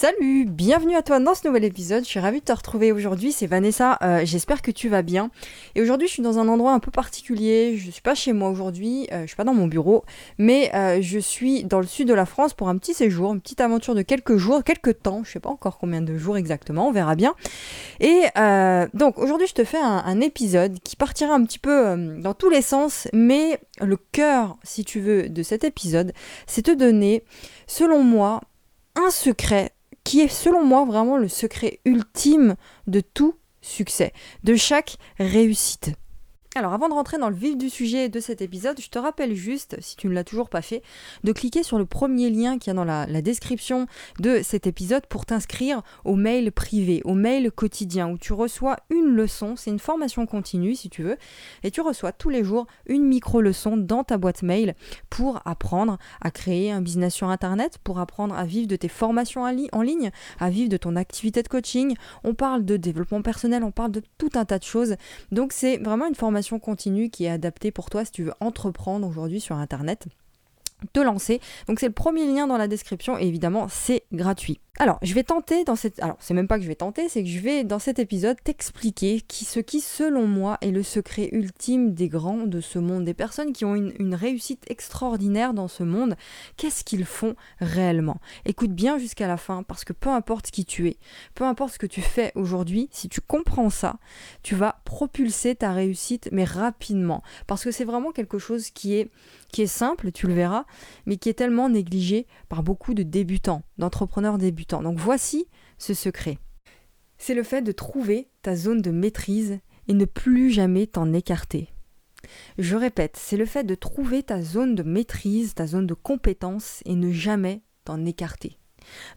Salut, bienvenue à toi dans ce nouvel épisode. Je suis ravie de te retrouver aujourd'hui. C'est Vanessa. Euh, j'espère que tu vas bien. Et aujourd'hui, je suis dans un endroit un peu particulier. Je suis pas chez moi aujourd'hui. Euh, je suis pas dans mon bureau, mais euh, je suis dans le sud de la France pour un petit séjour, une petite aventure de quelques jours, quelques temps. Je sais pas encore combien de jours exactement. On verra bien. Et donc aujourd'hui, je te fais un, un, épisode qui partira un petit peu dans tous les sens, mais le cœur, si tu veux, de cet épisode, c'est te donner, selon moi, un secret qui est selon moi vraiment le secret ultime de tout succès, de chaque réussite. Alors avant de rentrer dans le vif du sujet de cet épisode, je te rappelle juste, si tu ne l'as toujours pas fait, de cliquer sur le premier lien qui y a dans la, description de cet épisode pour t'inscrire au mail privé, au mail quotidien, où tu reçois une leçon, c'est une formation continue si tu veux, et tu reçois tous les jours une micro-leçon dans ta boîte mail pour apprendre à créer un business sur Internet, pour apprendre à vivre de tes formations en ligne, à vivre de ton activité de coaching. On parle de développement personnel, on parle de tout un tas de choses. Donc c'est vraiment une formation continue qui est adaptée pour toi si tu veux entreprendre aujourd'hui sur Internet te lancer. Donc c'est le premier lien dans la description et évidemment c'est gratuit. Alors, je vais tenter dans cette. Alors, c'est même pas que je vais tenter, c'est que je vais dans cet épisode t'expliquer qui, ce qui, selon moi, est le secret ultime des grands de ce monde, des personnes qui ont une, réussite extraordinaire dans ce monde. Qu'est-ce qu'ils font réellement? Écoute bien jusqu'à la fin, parce que peu importe qui tu es, peu importe ce que tu fais aujourd'hui, si tu comprends ça, tu vas propulser ta réussite, mais rapidement. Parce que c'est vraiment quelque chose qui est, qui est simple, tu le verras, mais qui est tellement négligé par beaucoup de débutants, d'entrepreneurs débutants donc voici ce secret. C'est le fait de trouver ta zone de maîtrise et ne plus jamais t'en écarter. Je répète, c'est le fait de trouver ta zone de maîtrise, ta zone de compétence et ne jamais t'en écarter.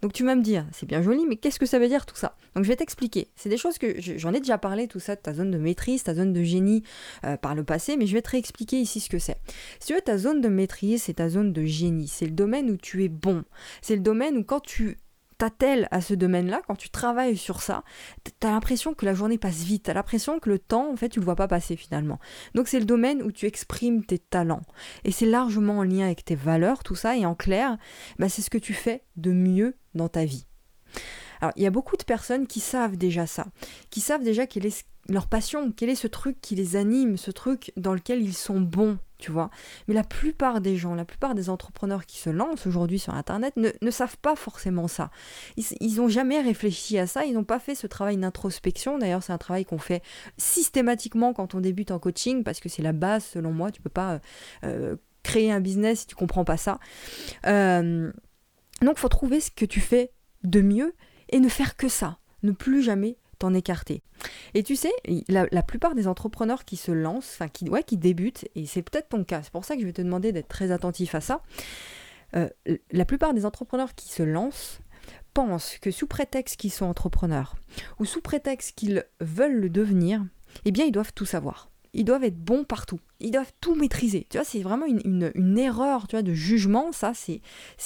Donc tu vas me dire, c'est bien joli, mais qu'est-ce que ça veut dire tout ça? Donc je vais t'expliquer. C'est des choses que j'en ai déjà parlé, tout ça, ta zone de maîtrise, ta zone de génie euh, par le passé, mais je vais te réexpliquer ici ce que c'est. Si tu veux, ta zone de maîtrise, c'est ta zone de génie. C'est le domaine où tu es bon. C'est le domaine où quand tu t'attelles à ce domaine-là, quand tu travailles sur ça, tu as l'impression que la journée passe vite, tu as l'impression que le temps, en fait, tu le vois pas passer finalement. Donc c'est le domaine où tu exprimes tes talents. Et c'est largement en lien avec tes valeurs, tout ça, et en clair, bah, c'est ce que tu fais de mieux dans ta vie. Alors, il y a beaucoup de personnes qui savent déjà ça, qui savent déjà quelle est leur passion, quel est ce truc qui les anime, ce truc dans lequel ils sont bons, tu vois? Mais la plupart des gens, la plupart des entrepreneurs qui se lancent aujourd'hui sur Internet ne, savent pas forcément ça. Ils n'ont jamais réfléchi à ça, ils n'ont pas fait ce travail d'introspection. D'ailleurs, c'est un travail qu'on fait systématiquement quand on débute en coaching, parce que c'est la base, selon moi. Tu peux pas euh, euh, créer un business si tu comprends pas ça. Euh, donc, faut trouver ce que tu fais de mieux et ne faire que ça. Ne plus jamais t'en écarter. Et tu sais, la, plupart des entrepreneurs qui se lancent, enfin qui, débutent, et c'est peut-être ton cas, c'est pour ça que je vais te demander d'être très attentif à ça, euh, la plupart des entrepreneurs qui se lancent pensent que sous prétexte qu'ils sont entrepreneurs, ou sous prétexte qu'ils veulent le devenir, eh bien ils doivent tout savoir ils doivent être bons partout. Ils doivent tout maîtriser. Tu vois, c'est vraiment une, erreur tu vois, de jugement. Ça, c'est,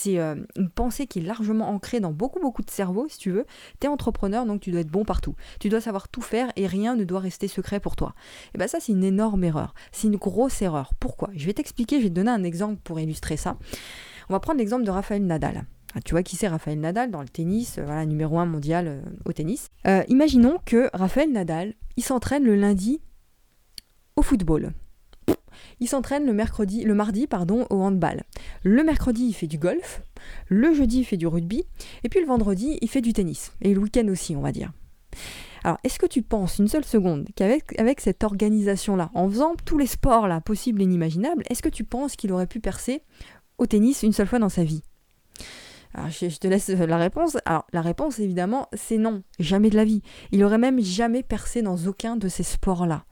euh, une pensée qui est largement ancrée dans beaucoup, beaucoup de cerveaux, si tu veux. Tu es entrepreneur, donc tu dois être bon partout. Tu dois savoir tout faire et rien ne doit rester secret pour toi. Et bien ça, c'est une énorme erreur. C'est une grosse erreur. Pourquoi? Je vais t'expliquer, je vais te donner un exemple pour illustrer ça. On va prendre l'exemple de Raphaël Nadal. Ah, tu vois qui c'est Raphaël Nadal dans le tennis, euh, voilà, numéro 1 mondial euh, au tennis. imaginons que Raphaël Nadal, il s'entraîne le lundi au football. Il s'entraîne le mercredi, le mardi pardon, au handball. Le mercredi, il fait du golf. Le jeudi, il fait du rugby. Et puis le vendredi, il fait du tennis. Et le week-end aussi, on va dire. Alors, est-ce que tu penses une seule seconde qu'avec avec cette organisation-là, en faisant tous les sports là possibles et inimaginables, est-ce que tu penses qu'il aurait pu percer au tennis une seule fois dans sa vie? Je, te laisse la réponse. Alors, la réponse, évidemment, c'est non. Jamais de la vie. Il aurait même jamais percé dans aucun de ces sports-là.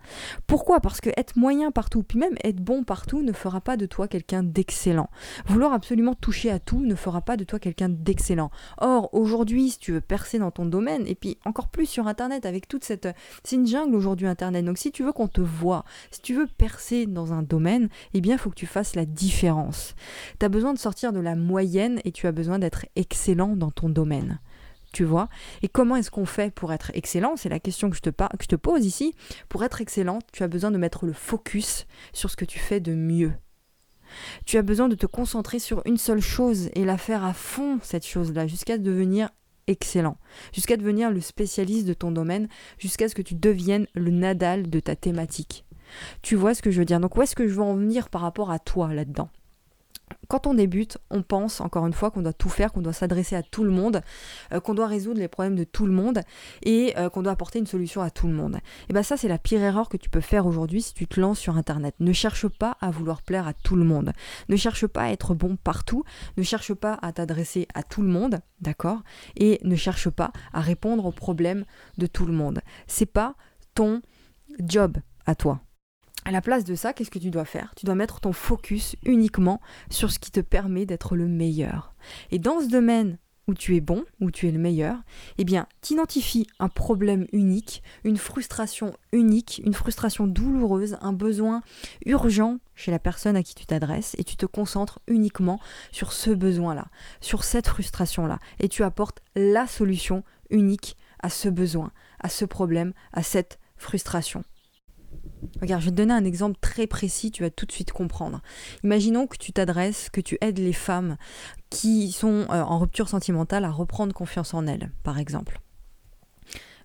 Pourquoi? Parce que être moyen partout, puis même être bon partout, ne fera pas de toi quelqu'un d'excellent. Vouloir absolument toucher à tout ne fera pas de toi quelqu'un d'excellent. Or, aujourd'hui, si tu veux percer dans ton domaine, et puis encore plus sur Internet, avec toute cette... C'est une jungle aujourd'hui, Internet. Donc, si tu veux qu'on te voit, si tu veux percer dans un domaine, eh bien, il faut que tu fasses la différence. Tu as besoin de sortir de la moyenne et tu as besoin d'être excellent dans ton domaine. Tu vois? Et comment est-ce qu'on fait pour être excellent? C'est la question que je, te que je te pose ici. Pour être excellent, tu as besoin de mettre le focus sur ce que tu fais de mieux. Tu as besoin de te concentrer sur une seule chose et la faire à fond, cette chose-là, jusqu'à devenir excellent, jusqu'à devenir le spécialiste de ton domaine, jusqu'à ce que tu deviennes le Nadal de ta thématique. Tu vois ce que je veux dire? Donc où est-ce que je veux en venir par rapport à toi là-dedans? Quand on débute, on pense encore une fois qu'on doit tout faire, qu'on doit s'adresser à tout le monde, euh, qu'on doit résoudre les problèmes de tout le monde et euh, qu'on doit apporter une solution à tout le monde. Et bien ça c'est la pire erreur que tu peux faire aujourd'hui si tu te lances sur internet. Ne cherche pas à vouloir plaire à tout le monde. Ne cherche pas à être bon partout, ne cherche pas à t'adresser à tout le monde, d'accord? Et ne cherche pas à répondre aux problèmes de tout le monde. C'est pas ton job à toi. À la place de ça, qu'est-ce que tu dois faire? Tu dois mettre ton focus uniquement sur ce qui te permet d'être le meilleur. Et dans ce domaine où tu es bon, où tu es le meilleur, eh bien, t'identifies un problème unique, une frustration unique, une frustration douloureuse, un besoin urgent chez la personne à qui tu t'adresses et tu te concentres uniquement sur ce besoin-là, sur cette frustration-là et tu apportes la solution unique à ce besoin, à ce problème, à cette frustration. Regarde, je vais te donner un exemple très précis, tu vas tout de suite comprendre. Imaginons que tu t'adresses, que tu aides les femmes qui sont euh, en rupture sentimentale à reprendre confiance en elles, par exemple.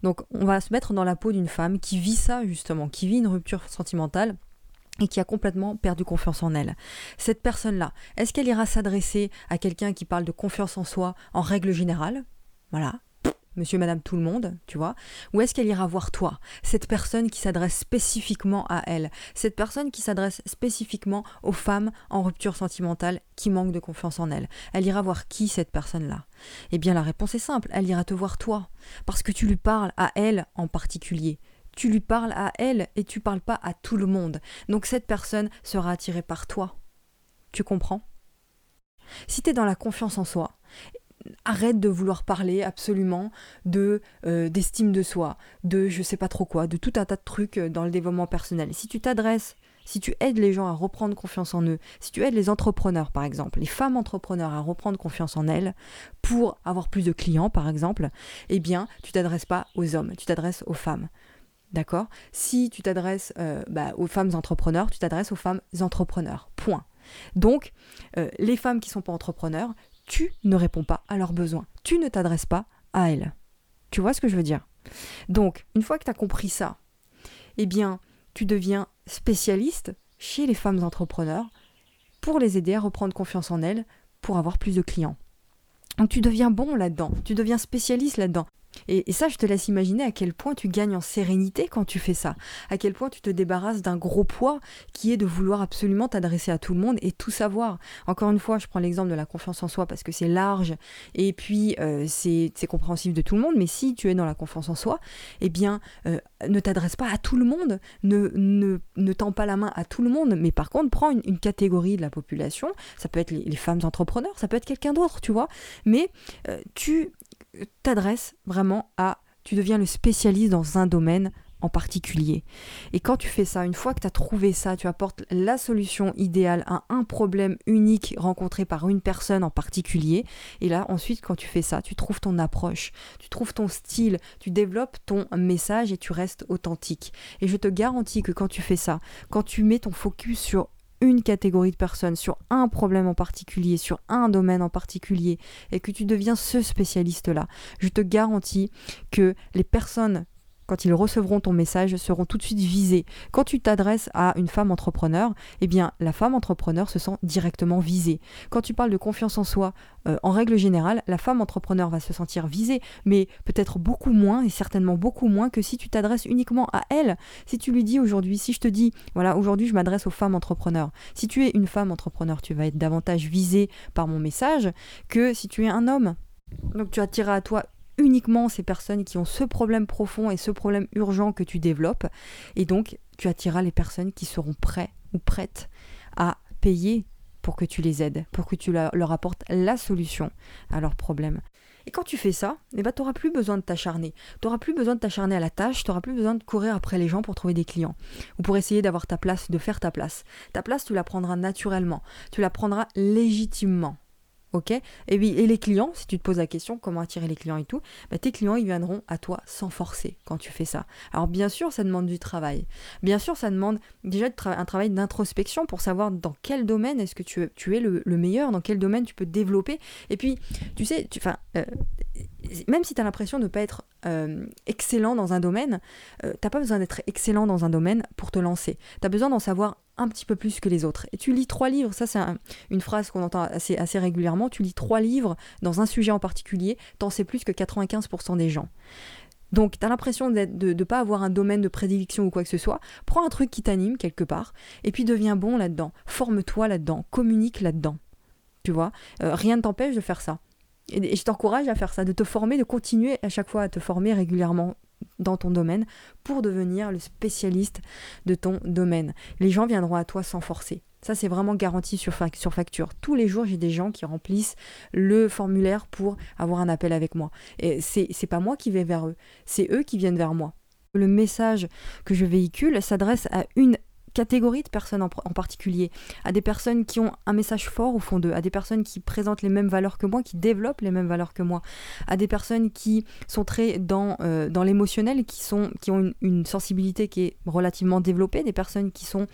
Donc on va se mettre dans la peau d'une femme qui vit ça justement, qui vit une rupture sentimentale et qui a complètement perdu confiance en elle. Cette personne-là, est-ce qu'elle ira s'adresser à quelqu'un qui parle de confiance en soi en règle générale? Voilà, monsieur, madame, tout le monde, tu vois Ou est-ce qu'elle ira voir toi, cette personne qui s'adresse spécifiquement à elle, cette personne qui s'adresse spécifiquement aux femmes en rupture sentimentale qui manquent de confiance en elle Elle ira voir qui cette personne-là? Eh bien la réponse est simple, elle ira te voir toi, parce que tu lui parles à elle en particulier. Tu lui parles à elle et tu parles pas à tout le monde. Donc cette personne sera attirée par toi. Tu comprends? Si tu es dans la confiance en soi, arrête de vouloir parler absolument de euh, d'estime de soi, de je sais pas trop quoi, de tout un tas de trucs euh, dans le développement personnel. Si tu t'adresses, si tu aides les gens à reprendre confiance en eux, si tu aides les entrepreneurs par exemple, les femmes entrepreneurs à reprendre confiance en elles pour avoir plus de clients par exemple, eh bien tu t'adresses pas aux hommes, tu t'adresses aux femmes. D'accord? Si tu t'adresses euh, bah, aux femmes entrepreneurs, tu t'adresses aux femmes entrepreneurs. Point. Donc, les femmes qui ne sont pas entrepreneurs, tu ne réponds pas à leurs besoins. Tu ne t'adresses pas à elles. Tu vois ce que je veux dire? Donc, une fois que tu as compris ça, eh bien, tu deviens spécialiste chez les femmes entrepreneurs pour les aider à reprendre confiance en elles, pour avoir plus de clients. Donc tu deviens bon là-dedans, tu deviens spécialiste là-dedans. Et, ça, je te laisse imaginer à quel point tu gagnes en sérénité quand tu fais ça, à quel point tu te débarrasses d'un gros poids qui est de vouloir absolument t'adresser à tout le monde et tout savoir. Encore une fois, je prends l'exemple de la confiance en soi parce que c'est large et puis euh, c'est compréhensible de tout le monde, mais si tu es dans la confiance en soi, eh bien, euh, ne t'adresse pas à tout le monde, ne, ne, tends pas la main à tout le monde, mais par contre, prends une, catégorie de la population, ça peut être les, femmes entrepreneurs, ça peut être quelqu'un d'autre, tu vois, mais euh, tu t'adresses vraiment à, tu deviens le spécialiste dans un domaine en particulier. Et quand tu fais ça, une fois que tu as trouvé ça, tu apportes la solution idéale à un problème unique rencontré par une personne en particulier. Et là, ensuite, quand tu fais ça, tu trouves ton approche, tu trouves ton style, tu développes ton message et tu restes authentique. Et je te garantis que quand tu fais ça, quand tu mets ton focus sur une catégorie de personnes, sur un problème en particulier, sur un domaine en particulier, et que tu deviens ce spécialiste-là, je te garantis que les personnes quand ils recevront ton message, seront tout de suite visés. Quand tu t'adresses à une femme entrepreneur, eh bien, la femme entrepreneur se sent directement visée. Quand tu parles de confiance en soi, euh, en règle générale, la femme entrepreneur va se sentir visée, mais peut-être beaucoup moins, et certainement beaucoup moins que si tu t'adresses uniquement à elle. Si tu lui dis aujourd'hui, si je te dis, voilà, aujourd'hui je m'adresse aux femmes entrepreneurs. Si tu es une femme entrepreneur, tu vas être davantage visée par mon message que si tu es un homme. Donc tu attireras à toi uniquement ces personnes qui ont ce problème profond et ce problème urgent que tu développes. Et donc, tu attireras les personnes qui seront prêtes ou prêtes à payer pour que tu les aides, pour que tu leur apportes la solution à leurs problèmes. Et quand tu fais ça, eh ben, tu n'auras plus besoin de t'acharner. Tu n'auras plus besoin de t'acharner à la tâche, tu n'auras plus besoin de courir après les gens pour trouver des clients ou pour essayer d'avoir ta place, de faire ta place. Ta place, tu la prendras naturellement, tu la prendras légitimement. Ok et, et les clients, si tu te poses la question comment attirer les clients et tout, bah, tes clients ils viendront à toi sans forcer quand tu fais ça. Alors bien sûr, ça demande du travail. Bien sûr, ça demande déjà un travail d'introspection pour savoir dans quel domaine est-ce que tu, es le, meilleur, dans quel domaine tu peux te développer. Et puis, tu sais, tu, euh, même si tu as l'impression de ne pas être euh, excellent dans un domaine, euh, t'as pas besoin d'être excellent dans un domaine pour te lancer. Tu as besoin d'en savoir un petit peu plus que les autres. Et tu lis trois livres, ça c'est une phrase qu'on entend assez, assez régulièrement, tu lis trois livres dans un sujet en particulier, t'en sais plus que 95% des gens. Donc, tu as l'impression de ne pas avoir un domaine de prédilection ou quoi que ce soit. Prends un truc qui t'anime quelque part, et puis deviens bon là-dedans. Forme-toi là-dedans, communique là-dedans. Tu vois, euh, rien ne t'empêche de faire ça. Et, je t'encourage à faire ça, de te former, de continuer à chaque fois à te former régulièrement dans ton domaine pour devenir le spécialiste de ton domaine. Les gens viendront à toi sans forcer. Ça, c'est vraiment garanti sur, sur facture. Tous les jours, j'ai des gens qui remplissent le formulaire pour avoir un appel avec moi. Et c'est, c'est pas moi qui vais vers eux, c'est eux qui viennent vers moi. Le message que je véhicule s'adresse à une catégorie de personnes en, particulier, à des personnes qui ont un message fort au fond d'eux, à des personnes qui présentent les mêmes valeurs que moi, qui développent les mêmes valeurs que moi, à des personnes qui sont très dans, euh, dans l'émotionnel, qui, qui ont une, sensibilité qui est relativement développée, des personnes qui sont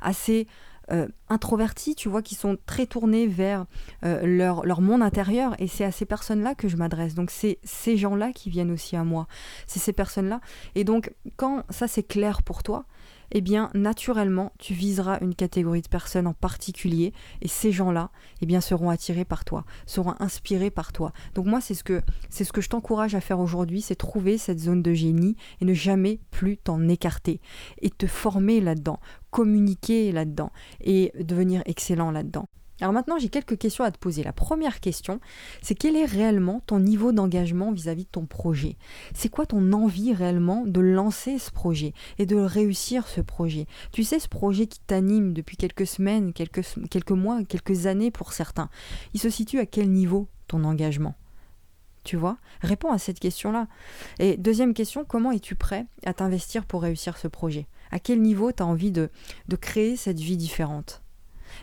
assez euh, introverties, tu vois, qui sont très tournées vers euh, leur, leur monde intérieur. Et c'est à ces personnes-là que je m'adresse. Donc c'est ces gens-là qui viennent aussi à moi. C'est ces personnes-là. Et donc quand ça c'est clair pour toi, eh bien naturellement tu viseras une catégorie de personnes en particulier et ces gens-là eh bien seront attirés par toi, seront inspirés par toi. Donc moi c'est ce que c'est ce que je t'encourage à faire aujourd'hui, c'est trouver cette zone de génie et ne jamais plus t'en écarter et te former là-dedans, communiquer là-dedans et devenir excellent là-dedans. Alors maintenant, j'ai quelques questions à te poser. La première question, c'est quel est réellement ton niveau d'engagement vis-à-vis de ton projet? C'est quoi ton envie réellement de lancer ce projet et de réussir ce projet? Tu sais, ce projet qui t'anime depuis quelques semaines, quelques, mois, quelques années pour certains, il se situe à quel niveau ton engagement? Tu vois? Réponds à cette question-là. Et deuxième question, comment es-tu prêt à t'investir pour réussir ce projet? À quel niveau tu as envie de créer cette vie différente?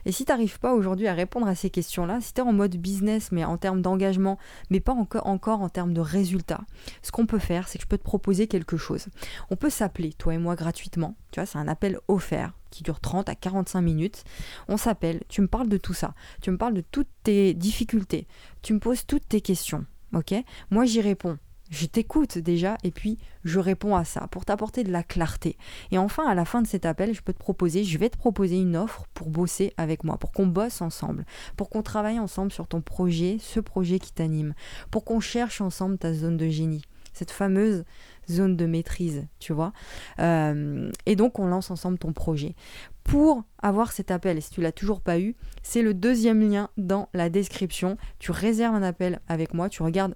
Et si tu n'arrives pas aujourd'hui à répondre à ces questions-là, si tu es en mode business, mais en termes d'engagement, mais pas encore, en termes de résultats, ce qu'on peut faire, c'est que je peux te proposer quelque chose. On peut s'appeler, toi et moi, gratuitement. Tu vois, c'est un appel offert qui dure 30 à 45 minutes. On s'appelle, tu me parles de tout ça. Tu me parles de toutes tes difficultés. Tu me poses toutes tes questions. Ok? Moi, j'y réponds je t'écoute déjà et puis je réponds à ça pour t'apporter de la clarté. Et enfin, à la fin de cet appel, je peux te proposer, je vais te proposer une offre pour bosser avec moi, pour qu'on bosse ensemble, pour qu'on travaille ensemble sur ton projet, ce projet qui t'anime, pour qu'on cherche ensemble ta zone de génie, cette fameuse zone de maîtrise, tu vois. Euh, et donc, on lance ensemble ton projet. Pour avoir cet appel, et si tu l'as toujours pas eu, c'est le deuxième lien dans la description. Tu réserves un appel avec moi, tu regardes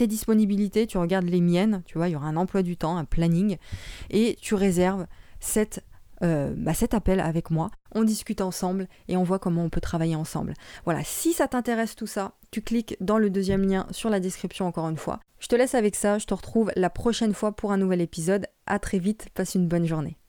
tes disponibilités, tu regardes les miennes, tu vois, il y aura un emploi du temps, un planning, et tu réserves cette, euh, bah, cet appel avec moi. On discute ensemble et on voit comment on peut travailler ensemble. Voilà, si ça t'intéresse tout ça, tu cliques dans le deuxième lien sur la description encore une fois. Je te laisse avec ça, je te retrouve la prochaine fois pour un nouvel épisode. À très vite, passe une bonne journée.